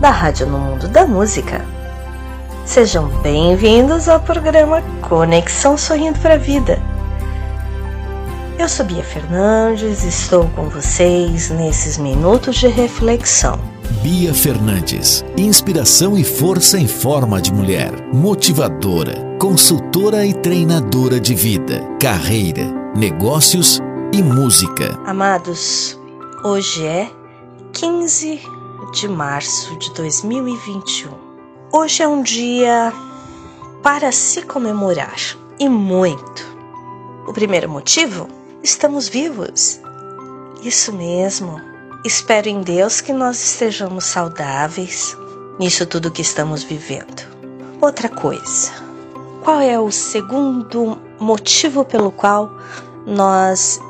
da Rádio no Mundo da Música. Sejam bem-vindos ao programa Conexão Sorrindo para a Vida. Eu sou Bia Fernandes, estou com vocês nesses minutos de reflexão. Bia Fernandes, inspiração e força em forma de mulher, motivadora, consultora e treinadora de vida, carreira, negócios e música. Amados, hoje é 15 de março de 2021. Hoje é um dia para se comemorar e muito. O primeiro motivo? Estamos vivos. Isso mesmo. Espero em Deus que nós estejamos saudáveis nisso tudo que estamos vivendo. Outra coisa. Qual é o segundo motivo pelo qual nós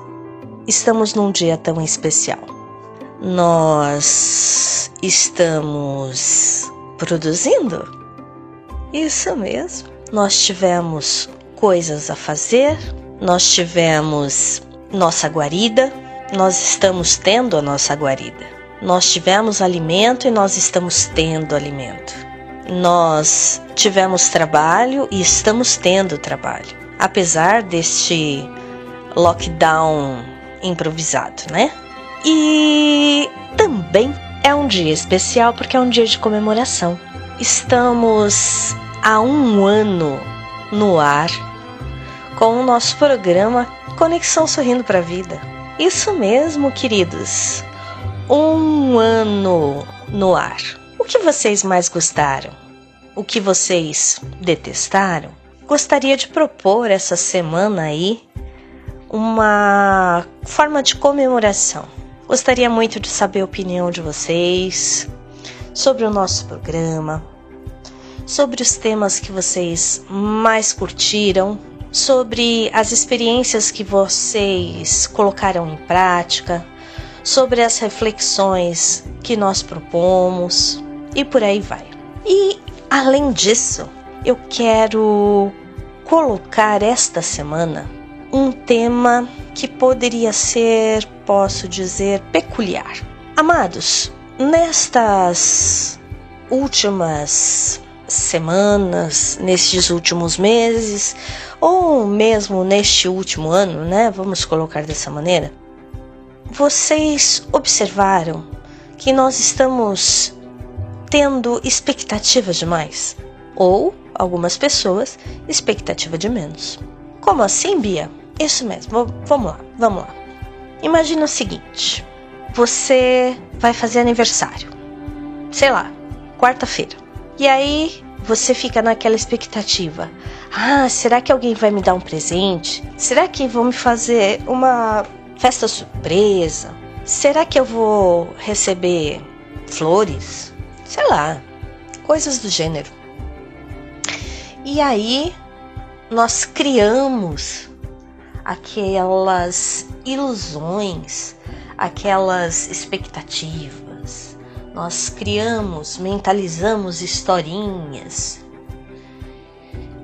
estamos num dia tão especial? Nós estamos produzindo? Isso mesmo. Nós tivemos coisas a fazer, nós tivemos nossa guarida, nós estamos tendo a nossa guarida. Nós tivemos alimento e nós estamos tendo alimento. Nós tivemos trabalho e estamos tendo trabalho, apesar deste lockdown improvisado, né? E também é um dia especial porque é um dia de comemoração. Estamos há um ano no ar com o nosso programa Conexão Sorrindo para a Vida. Isso mesmo, queridos. Um ano no ar. O que vocês mais gostaram? O que vocês detestaram? Gostaria de propor essa semana aí uma forma de comemoração. Gostaria muito de saber a opinião de vocês sobre o nosso programa, sobre os temas que vocês mais curtiram, sobre as experiências que vocês colocaram em prática, sobre as reflexões que nós propomos e por aí vai. E além disso, eu quero colocar esta semana um tema que poderia ser, posso dizer, peculiar. Amados, nestas últimas semanas, nestes últimos meses, ou mesmo neste último ano, né? Vamos colocar dessa maneira. Vocês observaram que nós estamos tendo expectativa demais? Ou algumas pessoas, expectativa de menos. Como assim, Bia? Isso mesmo, vamos lá, vamos lá. Imagina o seguinte: você vai fazer aniversário, sei lá, quarta-feira. E aí você fica naquela expectativa: ah, será que alguém vai me dar um presente? Será que vão me fazer uma festa surpresa? Será que eu vou receber flores? Sei lá, coisas do gênero. E aí nós criamos aquelas ilusões, aquelas expectativas. Nós criamos, mentalizamos historinhas.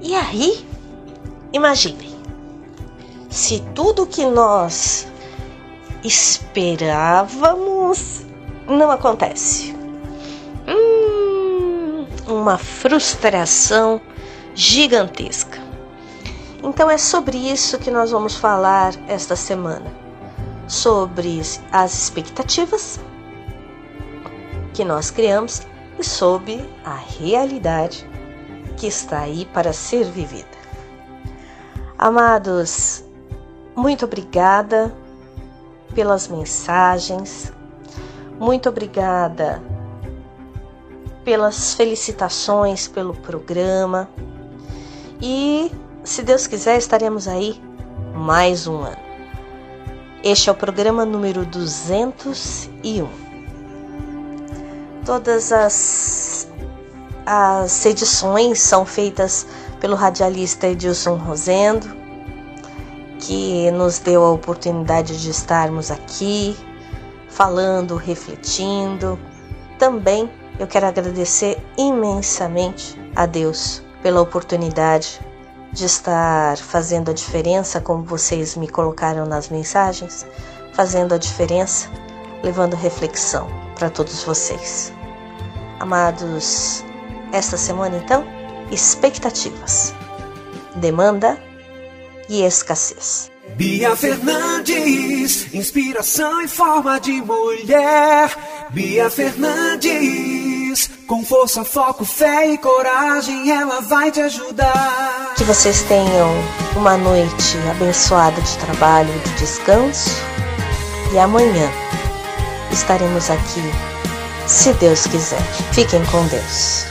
E aí, imaginem, se tudo que nós esperávamos não acontece. Hum, uma frustração gigantesca. Então é sobre isso que nós vamos falar esta semana. Sobre as expectativas que nós criamos e sobre a realidade que está aí para ser vivida. Amados, muito obrigada pelas mensagens, muito obrigada pelas felicitações pelo programa e, se Deus quiser, estaremos aí mais um ano. Este é o programa número 201. Todas as, as edições são feitas pelo radialista Edilson Rosendo, que nos deu a oportunidade de estarmos aqui falando, refletindo. Também eu quero agradecer imensamente a Deus pela oportunidade de estar fazendo a diferença, como vocês me colocaram nas mensagens, fazendo a diferença, levando reflexão para todos vocês. Amados, esta semana então, expectativas, demanda e escassez. Bia Fernandes, inspiração em forma de mulher. Bia Fernandes, com força, foco, fé e coragem, ela vai te ajudar. Que vocês tenham uma noite abençoada de trabalho e de descanso. E amanhã estaremos aqui, se Deus quiser. Fiquem com Deus.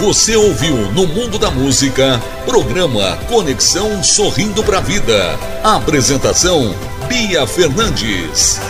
Você ouviu no Mundo da Música, programa Conexão Sorrindo para a Vida. Apresentação Bia Fernandes.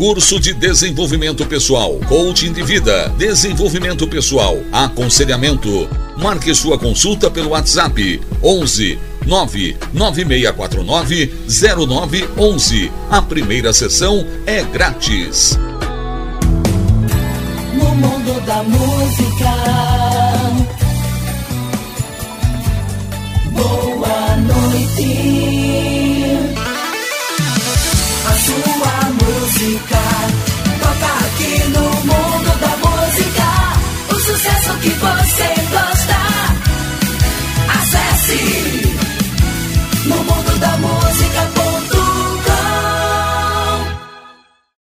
Curso de desenvolvimento pessoal, coaching de vida, desenvolvimento pessoal, aconselhamento. Marque sua consulta pelo WhatsApp 11 99649 0911. A primeira sessão é grátis. No mundo da música. Boa noite.